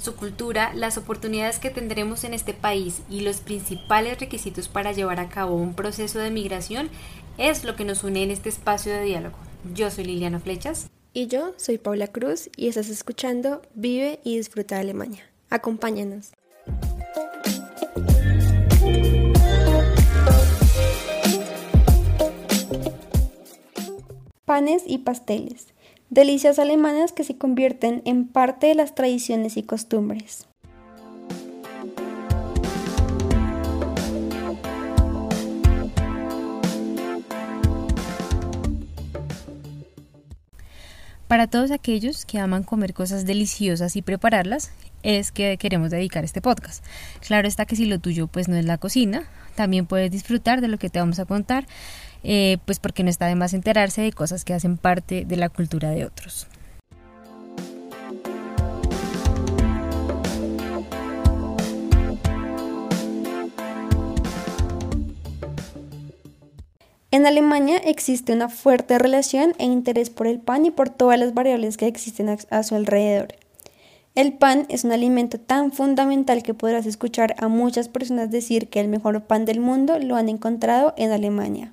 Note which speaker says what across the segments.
Speaker 1: Su cultura, las oportunidades que tendremos en este país y los principales requisitos para llevar a cabo un proceso de migración es lo que nos une en este espacio de diálogo. Yo soy Liliana Flechas.
Speaker 2: Y yo soy Paula Cruz y estás escuchando Vive y Disfruta de Alemania. Acompáñanos. panes y pasteles, delicias alemanas que se convierten en parte de las tradiciones y costumbres.
Speaker 1: Para todos aquellos que aman comer cosas deliciosas y prepararlas, es que queremos dedicar este podcast. Claro está que si lo tuyo pues no es la cocina, también puedes disfrutar de lo que te vamos a contar eh, pues porque no está de más enterarse de cosas que hacen parte de la cultura de otros.
Speaker 2: En Alemania existe una fuerte relación e interés por el pan y por todas las variables que existen a, su alrededor. El pan es un alimento tan fundamental que podrás escuchar a muchas personas decir que el mejor pan del mundo lo han encontrado en Alemania.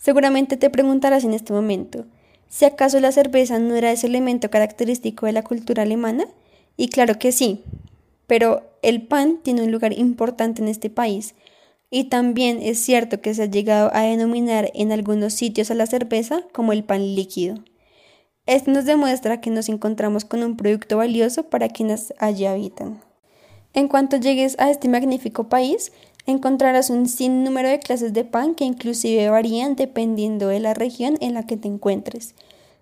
Speaker 2: Seguramente te preguntarás en este momento, si acaso la cerveza no era ese elemento característico de la cultura alemana? Y claro que sí, pero el pan tiene un lugar importante en este país. Y también es cierto que se ha llegado a denominar en algunos sitios a la cerveza como el pan líquido. Esto nos demuestra que nos encontramos con un producto valioso para quienes allí habitan. En cuanto llegues a este magnífico país, encontrarás un sinnúmero de clases de pan que inclusive varían dependiendo de la región en la que te encuentres.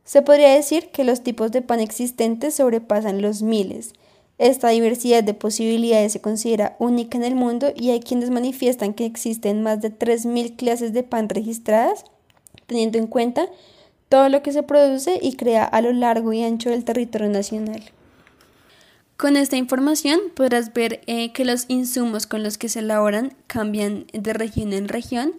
Speaker 2: Se podría decir que los tipos de pan existentes sobrepasan los miles. Esta diversidad de posibilidades se considera única en el mundo y hay quienes manifiestan que existen más de 3.000 clases de pan registradas, teniendo en cuenta todo lo que se produce y crea a lo largo y ancho del territorio nacional. Con esta información podrás ver eh, que los insumos con los que se elaboran cambian de región en región.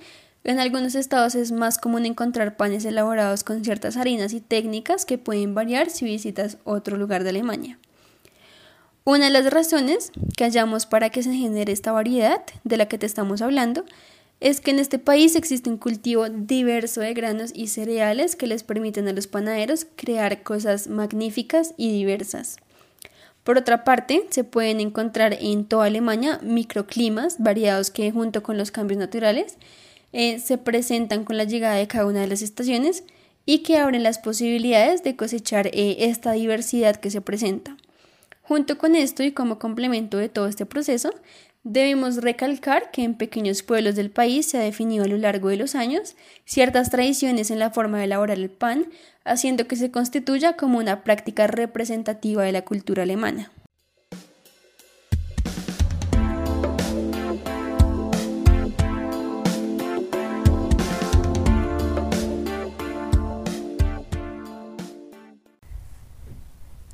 Speaker 2: En algunos estados es más común encontrar panes elaborados con ciertas harinas y técnicas que pueden variar si visitas otro lugar de Alemania. Una de las razones que hallamos para que se genere esta variedad de la que te estamos hablando es que en este país existe un cultivo diverso de granos y cereales que les permiten a los panaderos crear cosas magníficas y diversas. Por otra parte, se pueden encontrar en toda Alemania microclimas variados que junto con los cambios naturales eh, se presentan con la llegada de cada una de las estaciones y que abren las posibilidades de cosechar eh, esta diversidad que se presenta. Junto con esto y como complemento de todo este proceso, Debemos recalcar que en pequeños pueblos del país se ha definido a lo largo de los años ciertas tradiciones en la forma de elaborar el pan, haciendo que se constituya como una práctica representativa de la cultura alemana.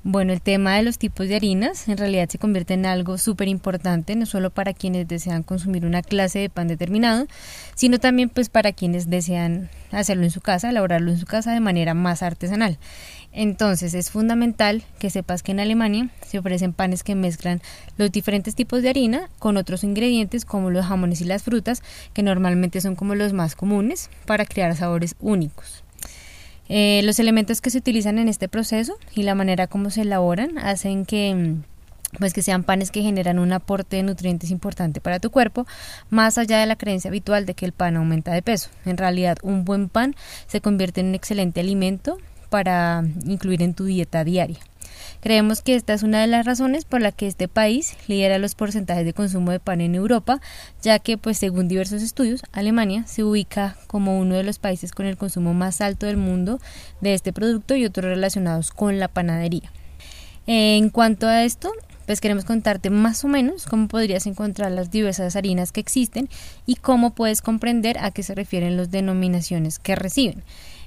Speaker 1: Bueno, el tema de los tipos de harinas en realidad se convierte en algo súper importante, no solo para quienes desean consumir una clase de pan determinado, sino también pues para quienes desean hacerlo en su casa, elaborarlo en su casa de manera más artesanal. Entonces es fundamental que sepas que en Alemania se ofrecen panes que mezclan los diferentes tipos de harina con otros ingredientes como los jamones y las frutas, que normalmente son como los más comunes, para crear sabores únicos. Eh, los elementos que se utilizan en este proceso y la manera como se elaboran hacen que mm, pues que sean panes que generan un aporte de nutrientes importante para tu cuerpo, más allá de la creencia habitual de que el pan aumenta de peso. En realidad, un buen pan se convierte en un excelente alimento para incluir en tu dieta diaria. Creemos que esta es una de las razones por la que este país lidera los porcentajes de consumo de pan en Europa, ya que, pues, según diversos estudios, Alemania se ubica como uno de los países con el consumo más alto del mundo de este producto y otros relacionados con la panadería. En cuanto a esto, pues queremos contarte más o menos cómo podrías encontrar las diversas harinas que existen y cómo puedes comprender a qué se refieren las denominaciones que reciben.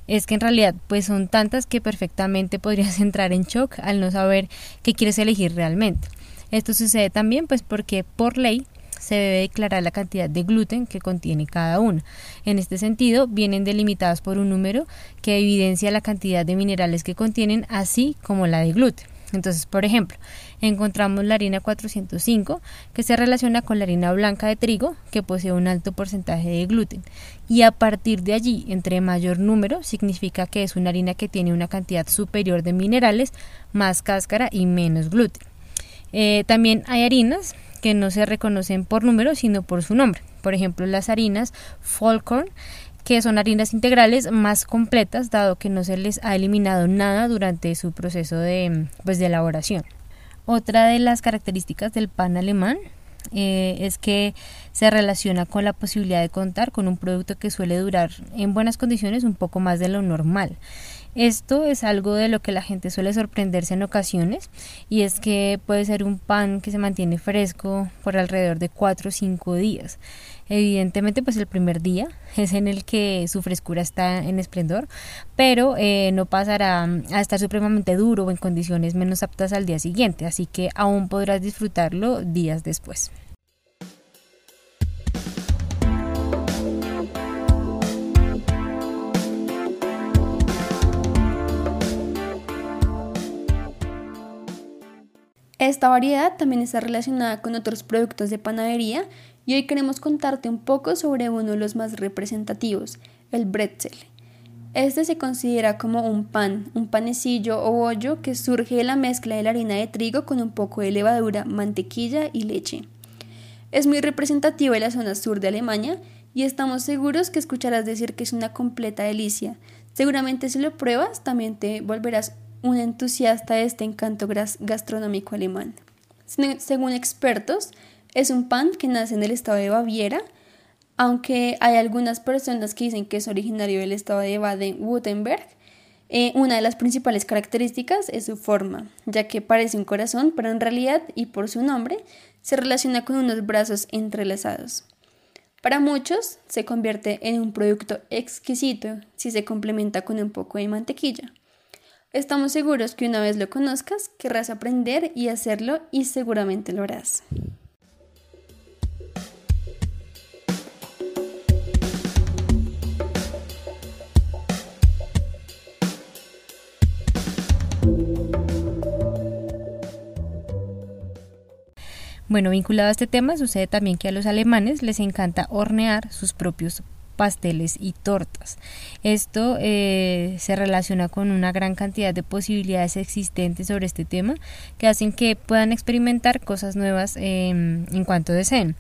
Speaker 1: Es que en realidad pues son tantas que perfectamente podrías entrar en shock al no saber qué quieres elegir realmente. Esto sucede también pues porque por ley se debe declarar la cantidad de gluten que contiene cada una. En este sentido, vienen delimitadas por un número que evidencia la cantidad de minerales que contienen, así como la de gluten. Entonces, por ejemplo, encontramos la harina 405, que se relaciona con la harina blanca de trigo, que posee un alto porcentaje de gluten. Y a partir de allí, entre mayor número, significa que es una harina que tiene una cantidad superior de minerales, más cáscara y menos gluten. Eh, también hay harinas que no se reconocen por número, sino por su nombre. Por ejemplo, las harinas Folcorn, que son harinas integrales más completas, dado que no se les ha eliminado nada durante su proceso de, pues, de elaboración. Otra de las características del pan alemán eh, es que se relaciona con la posibilidad de contar con un producto que suele durar en buenas condiciones un poco más de lo normal. Esto es algo de lo que la gente suele sorprenderse en ocasiones y es que puede ser un pan que se mantiene fresco por alrededor de 4 o 5 días. Evidentemente, pues el primer día es en el que su frescura está en esplendor, pero eh, no pasará a estar supremamente duro o en condiciones menos aptas al día siguiente, así que aún podrás disfrutarlo días después.
Speaker 2: Esta variedad también está relacionada con otros productos de panadería y hoy queremos contarte un poco sobre uno de los más representativos, el bretzel. Este se considera como un pan, un panecillo o bollo que surge de la mezcla de la harina de trigo con un poco de levadura, mantequilla y leche. Es muy representativo de la zona sur de Alemania y estamos seguros que escucharás decir que es una completa delicia. Seguramente si lo pruebas también te volverás un entusiasta de este encanto gastronómico alemán. Según expertos, es un pan que nace en el estado de Baviera, aunque hay algunas personas que dicen que es originario del estado de Baden-Württemberg. Eh, una de las principales características es su forma, ya que parece un corazón, pero en realidad, y por su nombre, se relaciona con unos brazos entrelazados. Para muchos, se convierte en un producto exquisito si se complementa con un poco de mantequilla. Estamos seguros que una vez lo conozcas, querrás aprender y hacerlo y seguramente lo harás.
Speaker 1: Bueno, vinculado a este tema, sucede también que a los alemanes les encanta hornear sus propios pasteles y tortas. Esto eh, se relaciona con una gran cantidad de posibilidades existentes sobre este tema que hacen que puedan experimentar cosas nuevas em, en cuanto deseen.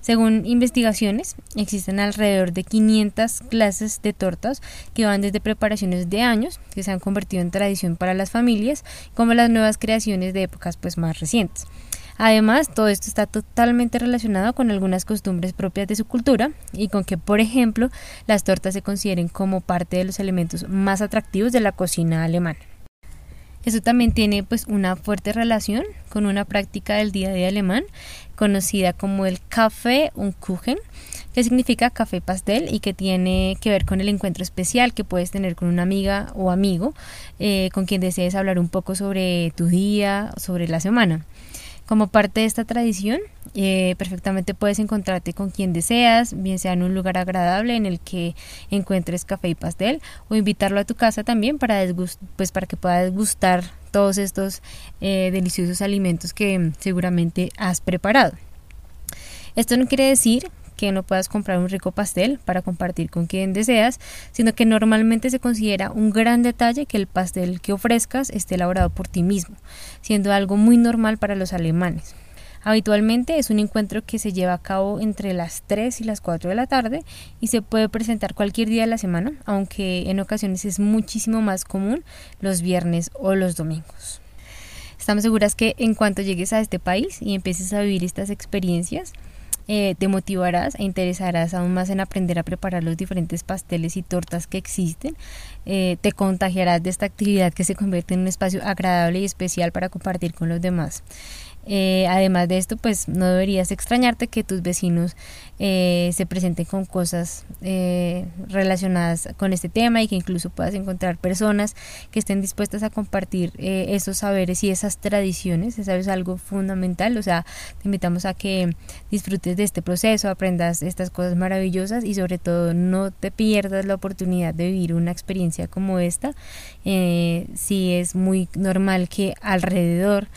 Speaker 1: Según investigaciones, existen alrededor de 500 clases de tortas que van desde preparaciones de años, que se han convertido en tradición para las familias, como las nuevas creaciones de épocas pues, más recientes. Además, todo esto está totalmente relacionado con algunas costumbres propias de su cultura y con que, por ejemplo, las tortas se consideren como parte de los elementos más atractivos de la cocina alemana. Eso también tiene pues una fuerte relación con una práctica del día de alemán conocida como el Kaffee und Kuchen, que significa café pastel y que tiene que ver con el encuentro especial que puedes tener con una amiga o amigo eh, con quien desees hablar un poco sobre tu día, sobre la semana. Como parte de esta tradición, eh, perfectamente puedes encontrarte con quien deseas, bien sea en un lugar agradable en el que encuentres café y pastel, o invitarlo a tu casa también para, pues para que pueda degustar todos estos eh, deliciosos alimentos que seguramente has preparado. Esto no quiere decir que no puedas comprar un rico pastel para compartir con quien deseas, sino que normalmente se considera un gran detalle que el pastel que ofrezcas esté elaborado por ti mismo, siendo algo muy normal para los alemanes. Habitualmente es un encuentro que se lleva a cabo entre las 3 y las 4 de la tarde y se puede presentar cualquier día de la semana, aunque en ocasiones es muchísimo más común los viernes o los domingos. Estamos seguras que en cuanto llegues a este país y empieces a vivir estas experiencias, eh, te motivarás e interesarás aún más en aprender a preparar los diferentes pasteles y tortas que existen. Eh, te contagiarás de esta actividad que se convierte en un espacio agradable y especial para compartir con los demás. Eh, además de esto, pues no deberías extrañarte que tus vecinos eh, se presenten con cosas eh, relacionadas con este tema y que incluso puedas encontrar personas que estén dispuestas a compartir esos saberes y esas tradiciones. Eso es algo fundamental. O sea, te invitamos a que disfrutes de este proceso, aprendas estas cosas maravillosas y sobre todo no te pierdas la oportunidad de vivir una experiencia como esta. si es muy normal que alrededor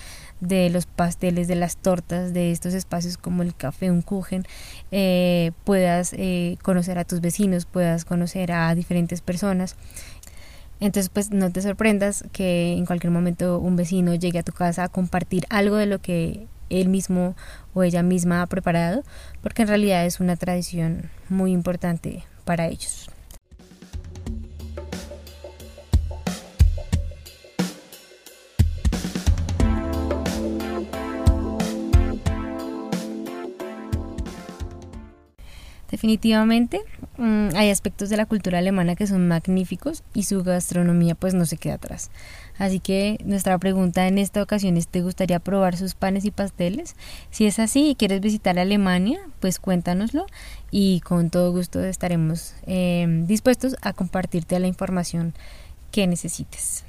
Speaker 1: de los pasteles, de las tortas, de estos espacios como el café, un kuchen, eh, puedas eh, conocer a tus vecinos, puedas conocer a diferentes personas. Entonces, pues no te sorprendas que en cualquier momento un vecino llegue a tu casa a compartir algo de lo que él mismo o ella misma ha preparado, porque en realidad es una tradición muy importante para ellos. Definitivamente mm, hay aspectos de la cultura alemana que son magníficos y su gastronomía pues no se queda atrás. Así que nuestra pregunta en esta ocasión es ¿te gustaría probar sus panes y pasteles? Si es así y quieres visitar Alemania, pues cuéntanoslo y con todo gusto estaremos em, dispuestos a compartirte la información que necesites.